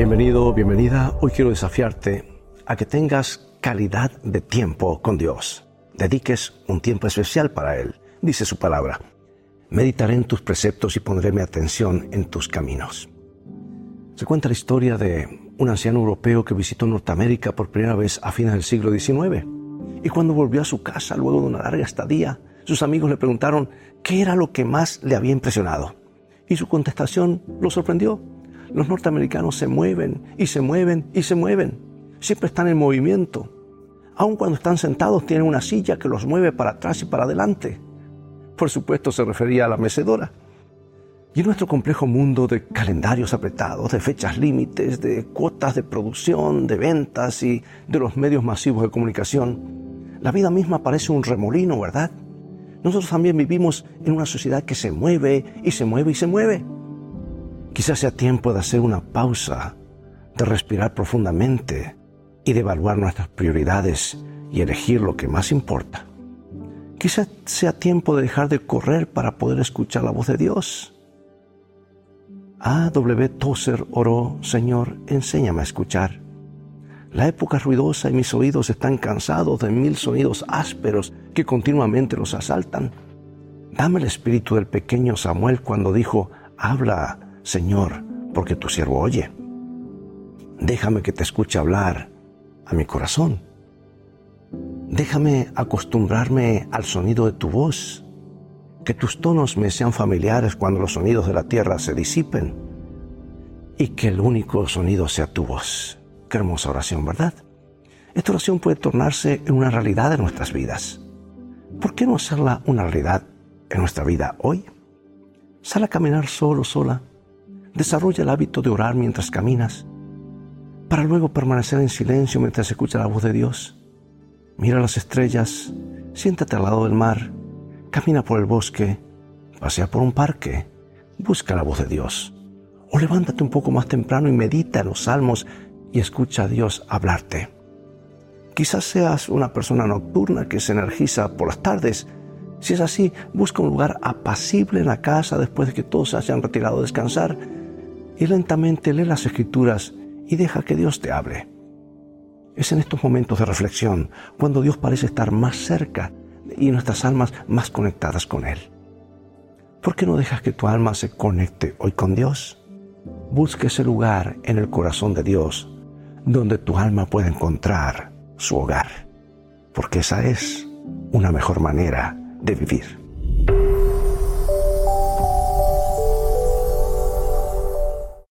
Bienvenido, bienvenida. Hoy quiero desafiarte a que tengas calidad de tiempo con Dios. Dediques un tiempo especial para Él, dice su palabra. Meditaré en tus preceptos y pondré mi atención en tus caminos. Se cuenta la historia de un anciano europeo que visitó Norteamérica por primera vez a fines del siglo XIX. Y cuando volvió a su casa luego de una larga estadía, sus amigos le preguntaron qué era lo que más le había impresionado. Y su contestación lo sorprendió. Los norteamericanos se mueven y se mueven y se mueven. Siempre están en movimiento. Aun cuando están sentados tienen una silla que los mueve para atrás y para adelante. Por supuesto se refería a la mecedora. Y en nuestro complejo mundo de calendarios apretados, de fechas límites, de cuotas de producción, de ventas y de los medios masivos de comunicación, la vida misma parece un remolino, ¿verdad? Nosotros también vivimos en una sociedad que se mueve y se mueve y se mueve. Quizás sea tiempo de hacer una pausa, de respirar profundamente y de evaluar nuestras prioridades y elegir lo que más importa. Quizás sea tiempo de dejar de correr para poder escuchar la voz de Dios. A. W. Tozer oró, Señor, enséñame a escuchar. La época es ruidosa y mis oídos están cansados de mil sonidos ásperos que continuamente los asaltan. Dame el espíritu del pequeño Samuel cuando dijo, habla, Señor, porque tu siervo oye. Déjame que te escuche hablar a mi corazón. Déjame acostumbrarme al sonido de tu voz que tus tonos me sean familiares cuando los sonidos de la tierra se disipen y que el único sonido sea tu voz. Qué hermosa oración, ¿verdad? Esta oración puede tornarse en una realidad en nuestras vidas. ¿Por qué no hacerla una realidad en nuestra vida hoy? Sal a caminar solo, sola. Desarrolla el hábito de orar mientras caminas, para luego permanecer en silencio mientras escucha la voz de Dios. Mira las estrellas, siéntate al lado del mar camina por el bosque, pasea por un parque, busca la voz de Dios. O levántate un poco más temprano y medita en los salmos y escucha a Dios hablarte. Quizás seas una persona nocturna que se energiza por las tardes. Si es así, busca un lugar apacible en la casa después de que todos se hayan retirado a descansar y lentamente lee las escrituras y deja que Dios te hable. Es en estos momentos de reflexión cuando Dios parece estar más cerca y nuestras almas más conectadas con Él. ¿Por qué no dejas que tu alma se conecte hoy con Dios? Busque ese lugar en el corazón de Dios donde tu alma pueda encontrar su hogar, porque esa es una mejor manera de vivir.